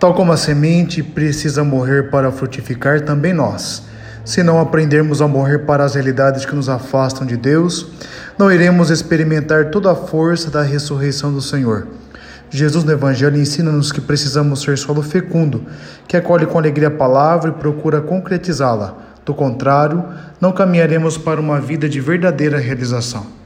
Tal como a semente precisa morrer para frutificar, também nós. Se não aprendermos a morrer para as realidades que nos afastam de Deus, não iremos experimentar toda a força da ressurreição do Senhor. Jesus no Evangelho ensina-nos que precisamos ser solo fecundo, que acolhe com alegria a palavra e procura concretizá-la. Do contrário, não caminharemos para uma vida de verdadeira realização.